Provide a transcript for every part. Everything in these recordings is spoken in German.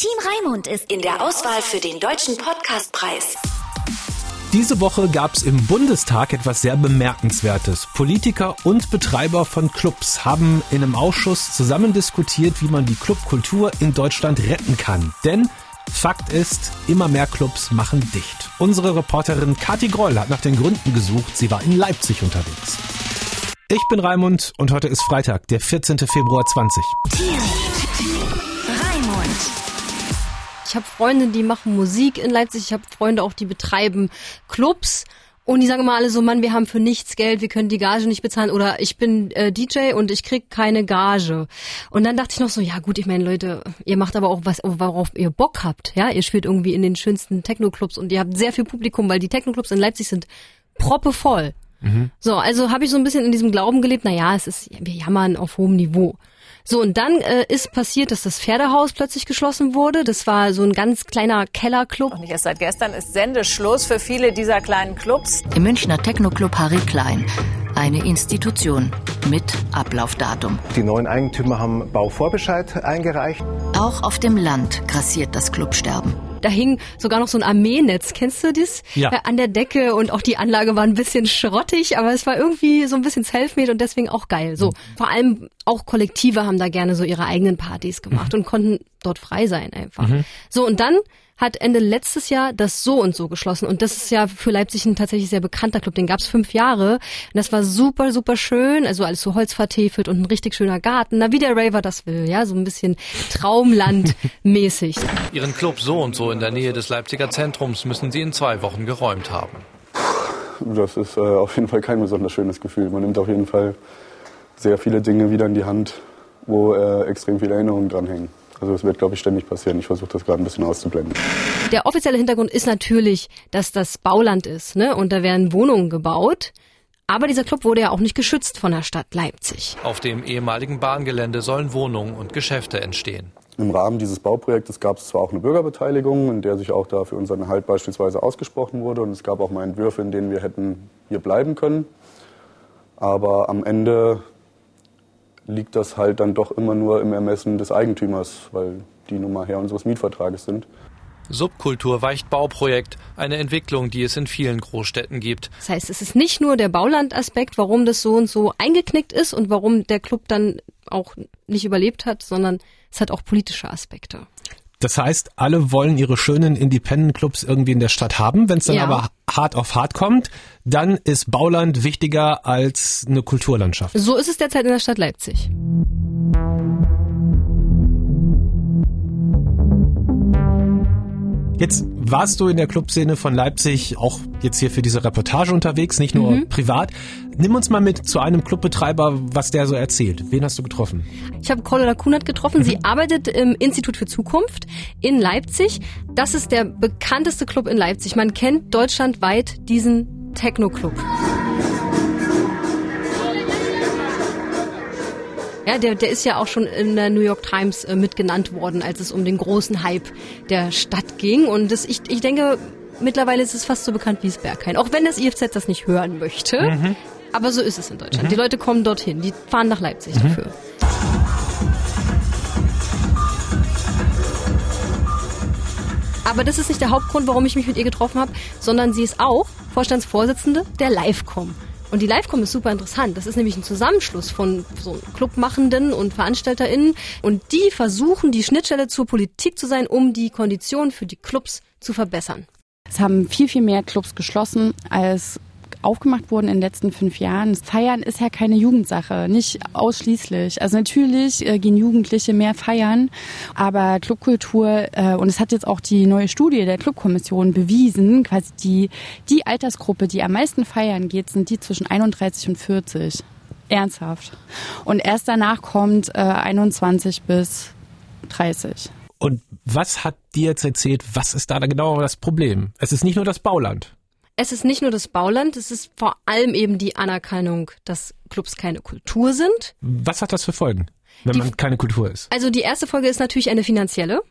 Team Raimund ist in der Auswahl für den Deutschen Podcastpreis. Diese Woche gab es im Bundestag etwas sehr Bemerkenswertes. Politiker und Betreiber von Clubs haben in einem Ausschuss zusammen diskutiert, wie man die Clubkultur in Deutschland retten kann. Denn Fakt ist, immer mehr Clubs machen dicht. Unsere Reporterin Kati Groll hat nach den Gründen gesucht. Sie war in Leipzig unterwegs. Ich bin Raimund und heute ist Freitag, der 14. Februar 20. Ich habe Freunde, die machen Musik in Leipzig. Ich habe Freunde auch, die betreiben Clubs. Und die sagen immer alle so, Mann, wir haben für nichts Geld, wir können die Gage nicht bezahlen. Oder ich bin äh, DJ und ich krieg keine Gage. Und dann dachte ich noch so, ja gut, ich meine, Leute, ihr macht aber auch was, worauf ihr Bock habt. Ja, ihr spielt irgendwie in den schönsten Techno-Clubs und ihr habt sehr viel Publikum, weil die Techno-Clubs in Leipzig sind proppevoll. So, also habe ich so ein bisschen in diesem Glauben gelebt, na ja, es ist, wir jammern auf hohem Niveau. So, und dann äh, ist passiert, dass das Pferdehaus plötzlich geschlossen wurde. Das war so ein ganz kleiner Kellerclub. Nicht erst seit gestern ist Sendeschluss für viele dieser kleinen Clubs. Im Münchner Techno-Club Harry Klein. Eine Institution mit Ablaufdatum. Die neuen Eigentümer haben Bauvorbescheid eingereicht. Auch auf dem Land grassiert das Clubsterben. Da hing sogar noch so ein Armeenetz, kennst du das? Ja. Äh, an der Decke und auch die Anlage war ein bisschen schrottig, aber es war irgendwie so ein bisschen selfmade und deswegen auch geil. So, vor allem auch Kollektive haben da gerne so ihre eigenen Partys gemacht und konnten dort frei sein einfach. So, und dann hat Ende letztes Jahr das so und so geschlossen. Und das ist ja für Leipzig ein tatsächlich sehr bekannter Club. Den gab's fünf Jahre. Und das war super, super schön. Also alles so holzvertefelt und ein richtig schöner Garten. Na, wie der Raver das will. Ja, so ein bisschen Traumland-mäßig. Ihren Club so und so in der Nähe des Leipziger Zentrums müssen sie in zwei Wochen geräumt haben. Das ist äh, auf jeden Fall kein besonders schönes Gefühl. Man nimmt auf jeden Fall sehr viele Dinge wieder in die Hand, wo äh, extrem viele Erinnerungen dranhängen. Also es wird, glaube ich, ständig passieren. Ich versuche das gerade ein bisschen auszublenden. Der offizielle Hintergrund ist natürlich, dass das Bauland ist, ne? Und da werden Wohnungen gebaut. Aber dieser Club wurde ja auch nicht geschützt von der Stadt Leipzig. Auf dem ehemaligen Bahngelände sollen Wohnungen und Geschäfte entstehen. Im Rahmen dieses Bauprojektes gab es zwar auch eine Bürgerbeteiligung, in der sich auch da für unseren Erhalt beispielsweise ausgesprochen wurde. Und es gab auch mal Entwürfe, in denen wir hätten hier bleiben können. Aber am Ende liegt das halt dann doch immer nur im Ermessen des Eigentümers, weil die nun mal Herr unseres Mietvertrages sind. Subkultur weicht Bauprojekt, eine Entwicklung, die es in vielen Großstädten gibt. Das heißt, es ist nicht nur der Baulandaspekt, warum das so und so eingeknickt ist und warum der Club dann auch nicht überlebt hat, sondern es hat auch politische Aspekte. Das heißt, alle wollen ihre schönen Independent-Clubs irgendwie in der Stadt haben. Wenn es dann Ja. aber hart auf hart kommt, dann ist Bauland wichtiger als eine Kulturlandschaft. So ist es derzeit in der Stadt Leipzig. Jetzt warst du in der Clubszene von Leipzig auch jetzt hier für diese Reportage unterwegs, nicht nur Mhm. privat. Nimm uns mal mit zu einem Clubbetreiber, was der so erzählt. Wen hast du getroffen? Ich habe Cordula Kunert getroffen. Sie arbeitet im Institut für Zukunft in Leipzig. Das ist der bekannteste Club in Leipzig. Man kennt deutschlandweit diesen Techno-Club. Ja, der, der ist ja auch schon in der New York Times äh, mitgenannt worden, als es um den großen Hype der Stadt ging. Und das, ich, ich denke, mittlerweile ist es fast so bekannt wie das Berghain. Auch wenn das IFZ das nicht hören möchte. Aber so ist es in Deutschland. Die Leute kommen dorthin. Die fahren nach Leipzig dafür. Aber das ist nicht der Hauptgrund, warum ich mich mit ihr getroffen habe, sondern sie ist auch Vorstandsvorsitzende der Livecom. Und die Livecom ist super interessant. Das ist nämlich ein Zusammenschluss von so Clubmachenden und VeranstalterInnen. Und die versuchen, die Schnittstelle zur Politik zu sein, um die Konditionen für die Clubs zu verbessern. Es haben viel, viel mehr Clubs geschlossen, als aufgemacht wurden in den letzten fünf Jahren. Feiern ist ja keine Jugendsache, nicht ausschließlich. Also natürlich äh, gehen Jugendliche mehr feiern, aber Clubkultur, äh, und es hat jetzt auch die neue Studie der Clubkommission bewiesen, quasi die, die Altersgruppe, die am meisten feiern geht, sind die zwischen 31 und 40. Ernsthaft. Und erst danach kommt äh, 21 bis 30. Und was hat dir jetzt erzählt, was ist da genau das Problem? Es ist nicht nur das Bauland. Es ist nicht nur das Bauland, es ist vor allem eben die Anerkennung, dass Clubs keine Kultur sind. Was hat das für Folgen, wenn Die- man keine Kultur ist? Also die erste Folge ist natürlich eine finanzielle.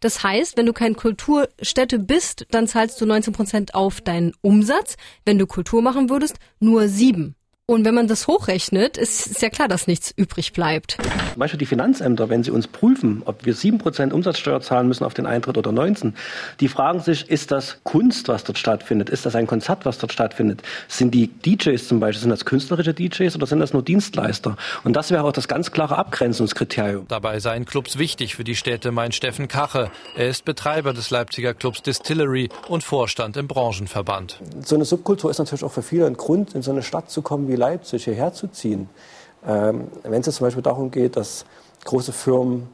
Das heißt, wenn du keine Kulturstätte bist, dann zahlst du 19 Prozent auf deinen Umsatz. Wenn du Kultur machen würdest, nur sieben. Und wenn man das hochrechnet, ist, ist ja klar, dass nichts übrig bleibt. Zum Beispiel die Finanzämter, wenn sie uns prüfen, ob wir sieben Prozent Umsatzsteuer zahlen müssen auf den Eintritt oder 19, die fragen sich, ist das Kunst, was dort stattfindet? Ist das ein Konzert, was dort stattfindet? Sind die DJs zum Beispiel, sind das künstlerische DJs oder sind das nur Dienstleister? Und das wäre auch das ganz klare Abgrenzungskriterium. Dabei seien Clubs wichtig für die Städte, meint Steffen Kache. Er ist Betreiber des Leipziger Clubs Distillery und Vorstand im Branchenverband. So eine Subkultur ist natürlich auch für viele ein Grund, in so eine Stadt zu kommen wie Leipzig hierher zu ziehen. Ähm, Wenn es jetzt zum Beispiel darum geht, dass große Firmen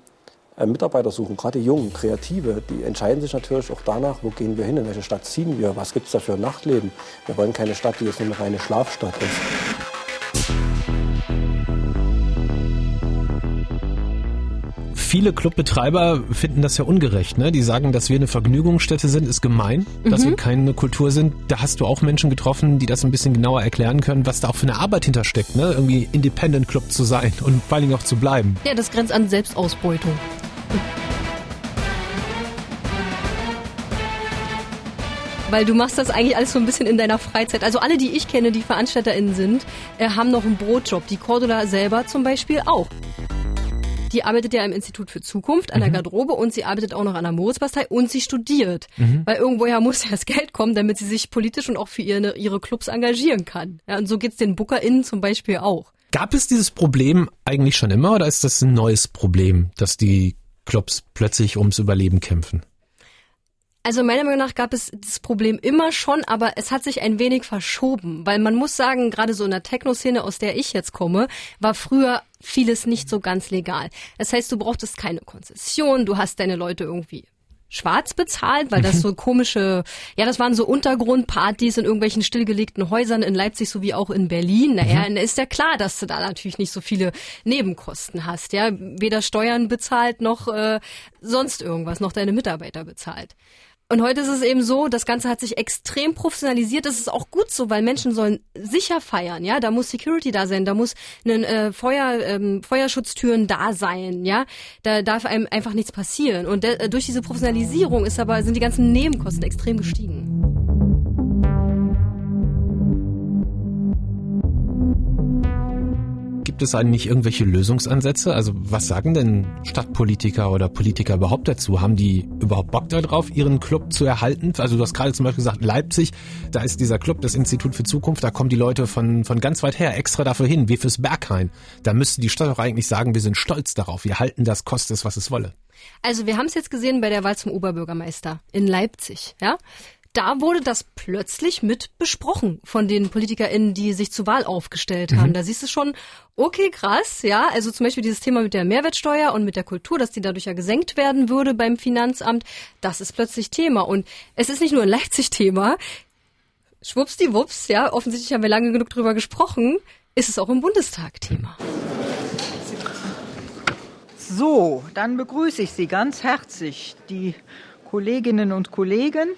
äh, Mitarbeiter suchen, gerade junge, kreative, die entscheiden sich natürlich auch danach, wo gehen wir hin, in welche Stadt ziehen wir, was gibt es da für ein Nachtleben. Wir wollen keine Stadt, die jetzt nur eine reine Schlafstadt ist. Viele Clubbetreiber finden das ja ungerecht. Ne? Die sagen, dass wir eine Vergnügungsstätte sind, ist gemein, dass Mhm. wir keine Kultur sind. Da hast du auch Menschen getroffen, die das ein bisschen genauer erklären können, was da auch für eine Arbeit hintersteckt, ne? irgendwie Independent Club zu sein und vor allen Dingen auch zu bleiben. Ja, das grenzt an Selbstausbeutung. Weil du machst das eigentlich alles so ein bisschen in deiner Freizeit. Also alle, die ich kenne, die VeranstalterInnen sind, äh, haben noch einen Brotjob. Die Cordula selber zum Beispiel auch. Die arbeitet ja im Institut für Zukunft an der Garderobe und sie arbeitet auch noch an der Moritzbastei und sie studiert. Weil irgendwoher muss ja das Geld kommen, damit sie sich politisch und auch für ihre, ihre Clubs engagieren kann. Ja, und so geht's den BookerInnen zum Beispiel auch. Gab es dieses Problem eigentlich schon immer oder ist das ein neues Problem, dass die Clubs plötzlich ums Überleben kämpfen? Also meiner Meinung nach gab es das Problem immer schon, aber es hat sich ein wenig verschoben, weil man muss sagen, gerade so in der Techno-Szene, aus der ich jetzt komme, war früher vieles nicht so ganz legal. Das heißt, du brauchtest keine Konzession, du hast deine Leute irgendwie schwarz bezahlt, weil das so komische, ja, das waren so Untergrundpartys in irgendwelchen stillgelegten Häusern in Leipzig sowie auch in Berlin. Naja, dann ist ja klar, dass du da natürlich nicht so viele Nebenkosten hast, ja, weder Steuern bezahlt noch äh, sonst irgendwas, noch deine Mitarbeiter bezahlt. Und heute ist es eben so, das Ganze hat sich extrem professionalisiert. Das ist auch gut so, weil Menschen sollen sicher feiern. Ja, da muss Security da sein, da muss ein äh, Feuer, ähm, Feuerschutztüren da sein. Ja, da darf einem einfach nichts passieren. Und der, durch diese Professionalisierung ist aber sind die ganzen Nebenkosten extrem gestiegen. Gibt es eigentlich irgendwelche Lösungsansätze? Also was sagen denn Stadtpolitiker oder Politiker überhaupt dazu? Haben die überhaupt Bock darauf, ihren Club zu erhalten? Also du hast gerade zum Beispiel gesagt, Leipzig, da ist dieser Club, das Institut für Zukunft, da kommen die Leute von, von ganz weit her extra dafür hin, wie fürs Berghain. Da müsste die Stadt auch eigentlich sagen, wir sind stolz darauf, wir halten das, koste es, was es wolle. Also wir haben es jetzt gesehen bei der Wahl zum Oberbürgermeister in Leipzig. Ja, da wurde das plötzlich mit besprochen von den PolitikerInnen, die sich zur Wahl aufgestellt haben. Da siehst du schon, okay, krass, ja. Also zum Beispiel dieses Thema mit der Mehrwertsteuer und mit der Kultur, dass die dadurch ja gesenkt werden würde beim Finanzamt, das ist plötzlich Thema. Und es ist nicht nur ein Leipzig Thema. Schwuppsdiwupps, ja, offensichtlich haben wir lange genug drüber gesprochen, ist es auch im Bundestag Thema. So, dann begrüße ich Sie ganz herzlich, die Kolleginnen und Kollegen.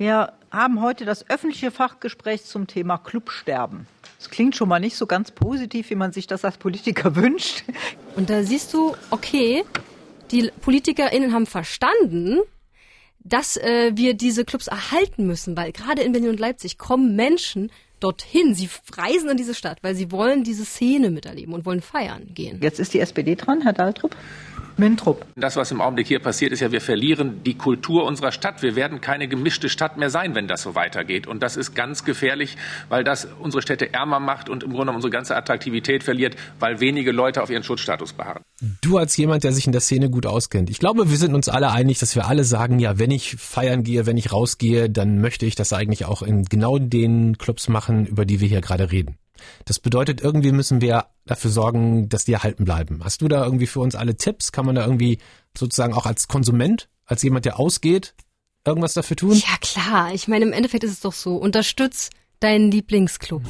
Wir haben heute das öffentliche Fachgespräch zum Thema Clubsterben. Das klingt schon mal nicht so ganz positiv, wie man sich das als Politiker wünscht. Und da siehst du, okay, die PolitikerInnen haben verstanden, dass äh, wir diese Clubs erhalten müssen, weil gerade in Berlin und Leipzig kommen Menschen dorthin. Sie reisen in diese Stadt, weil sie wollen diese Szene miterleben und wollen feiern gehen. Jetzt ist die SPD dran, Herr Daltrup. Mintrup. Das, was im Augenblick hier passiert, ist ja, wir verlieren die Kultur unserer Stadt. Wir werden keine gemischte Stadt mehr sein, wenn das so weitergeht. Und das ist ganz gefährlich, weil das unsere Städte ärmer macht und im Grunde unsere ganze Attraktivität verliert, weil wenige Leute auf ihren Schutzstatus beharren. Du als jemand, der sich in der Szene gut auskennt. Ich glaube, wir sind uns alle einig, dass wir alle sagen, ja, wenn ich feiern gehe, wenn ich rausgehe, dann möchte ich das eigentlich auch in genau den Clubs machen, über die wir hier gerade reden. Das bedeutet, irgendwie müssen wir dafür sorgen, dass die erhalten bleiben. Hast du da irgendwie für uns alle Tipps? Kann man da irgendwie sozusagen auch als Konsument, als jemand, der ausgeht, irgendwas dafür tun? Ja klar, ich meine, im Endeffekt ist es doch so, unterstütz deinen Lieblingsclub.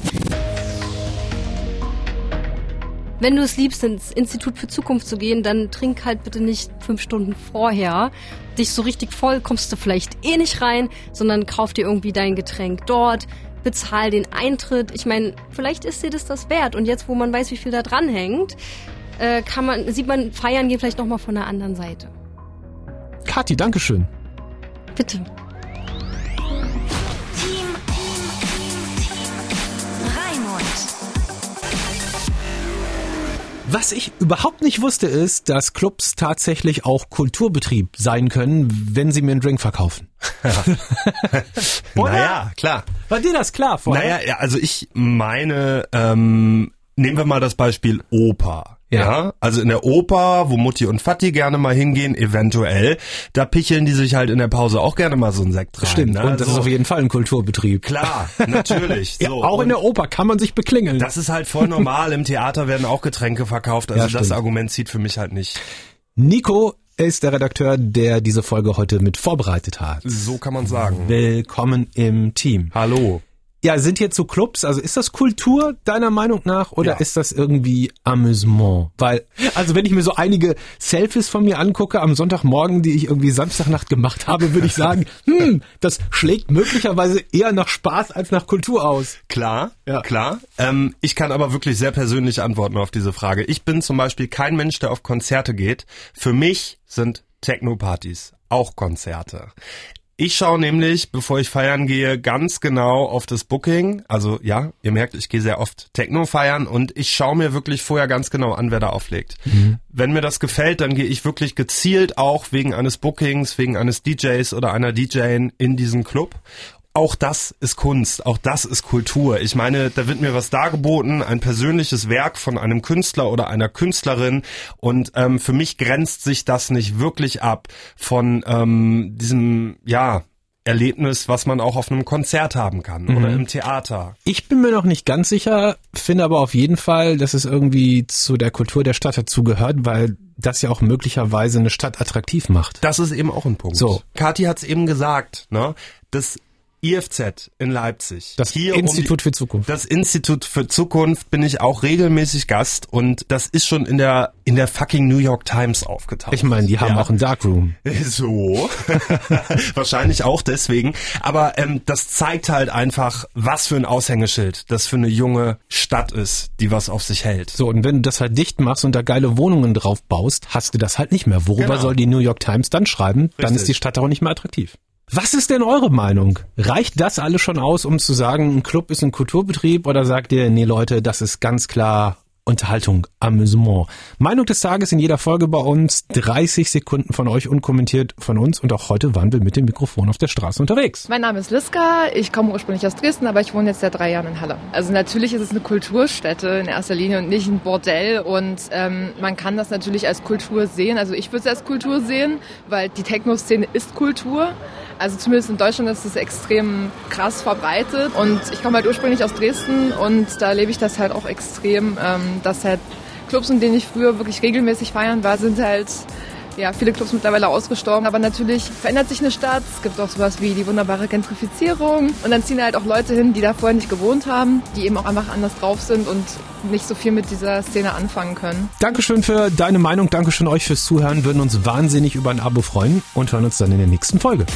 Wenn du es liebst, ins Institut für Zukunft zu gehen, dann trink halt bitte nicht fünf Stunden vorher. Dich so richtig voll kommst du vielleicht eh nicht rein, sondern kauf dir irgendwie dein Getränk dort, bezahl den Eintritt. Ich meine, vielleicht ist dir das das wert. Und jetzt, wo man weiß, wie viel da dran hängt, äh, kann man, sieht man Feiern gehen vielleicht nochmal von der anderen Seite. Kathi, Dankeschön. Bitte. Was ich überhaupt nicht wusste, ist, dass Clubs tatsächlich auch Kulturbetrieb sein können, wenn sie mir einen Drink verkaufen. Oder? Naja, klar. War dir das klar vorher? Naja, ja, also ich meine, ähm, nehmen wir mal das Beispiel Oper. Ja. ja. also in der Oper, wo Mutti und Vati gerne mal hingehen, eventuell, da picheln die sich halt in der Pause auch gerne mal so ein Sekt rein. Stimmt, ne? und das so. ist auf jeden Fall ein Kulturbetrieb. Klar, natürlich. So. ja, auch und in der Oper kann man sich beklingeln. Das ist halt voll normal. Im Theater werden auch Getränke verkauft. Also ja, das Argument zieht für mich halt nicht. Nico ist der Redakteur, der diese Folge heute mit vorbereitet hat. So kann man sagen. Willkommen im Team. Hallo. Ja, sind hier zu Clubs, also ist das Kultur deiner Meinung nach oder ja. ist das irgendwie Amüsement? Weil, also wenn ich mir so einige Selfies von mir angucke am Sonntagmorgen, die ich irgendwie Samstagnacht gemacht habe, würde ich sagen, hm, das schlägt möglicherweise eher nach Spaß als nach Kultur aus. Klar, ja. klar. Ähm, ich kann aber wirklich sehr persönlich antworten auf diese Frage. Ich bin zum Beispiel kein Mensch, der auf Konzerte geht. Für mich sind Techno-Partys auch Konzerte. Ich schaue nämlich, bevor ich feiern gehe, ganz genau auf das Booking. Also ja, ihr merkt, ich gehe sehr oft Techno feiern und ich schaue mir wirklich vorher ganz genau an, wer da auflegt. Mhm. Wenn mir das gefällt, dann gehe ich wirklich gezielt auch wegen eines Bookings, wegen eines DJs oder einer DJin in diesen Club auch das ist Kunst, auch das ist Kultur. Ich meine, da wird mir was dargeboten, ein persönliches Werk von einem Künstler oder einer Künstlerin und ähm, für mich grenzt sich das nicht wirklich ab von ähm, diesem, ja, Erlebnis, was man auch auf einem Konzert haben kann mhm. oder im Theater. Ich bin mir noch nicht ganz sicher, finde aber auf jeden Fall, dass es irgendwie zu der Kultur der Stadt dazugehört, weil das ja auch möglicherweise eine Stadt attraktiv macht. Das ist eben auch ein Punkt. So. Kathi hat es eben gesagt, ne? Das IFZ in Leipzig. Das Hier Institut um die, für Zukunft. Das Institut für Zukunft bin ich auch regelmäßig Gast und das ist schon in der in der fucking New York Times aufgetaucht. Ich meine, die haben ja. auch ein Darkroom. So. Wahrscheinlich auch deswegen. Aber ähm, das zeigt halt einfach, was für ein Aushängeschild das für eine junge Stadt ist, die was auf sich hält. So, und wenn du das halt dicht machst und da geile Wohnungen drauf baust, hast du das halt nicht mehr. Worüber genau. soll die New York Times dann schreiben? Richtig. Dann ist die Stadt auch nicht mehr attraktiv. Was ist denn eure Meinung? Reicht das alles schon aus, um zu sagen, ein Club ist ein Kulturbetrieb oder sagt ihr, nee Leute, das ist ganz klar Unterhaltung, Amüsement. Meinung des Tages in jeder Folge bei uns. 30 Sekunden von euch unkommentiert von uns. Und auch heute waren wir mit dem Mikrofon auf der Straße unterwegs. Mein Name ist Liska. Ich komme ursprünglich aus Dresden, aber ich wohne jetzt seit drei Jahren in Halle. Also natürlich ist es eine Kulturstätte in erster Linie und nicht ein Bordell. Und ähm, man kann das natürlich als Kultur sehen. Also ich würde es als Kultur sehen, weil die Techno-Szene ist Kultur. Also zumindest in Deutschland ist es extrem krass verbreitet. Und ich komme halt ursprünglich aus Dresden und da erlebe ich das halt auch extrem, ähm, dass halt Clubs, in denen ich früher wirklich regelmäßig feiern war, sind halt ja, viele Clubs mittlerweile ausgestorben. Aber natürlich verändert sich eine Stadt. Es gibt auch sowas wie die wunderbare Gentrifizierung. Und dann ziehen halt auch Leute hin, die da vorher nicht gewohnt haben, die eben auch einfach anders drauf sind und nicht so viel mit dieser Szene anfangen können. Dankeschön für deine Meinung. Dankeschön euch fürs Zuhören. Würden uns wahnsinnig über ein Abo freuen und hören uns dann in der nächsten Folge.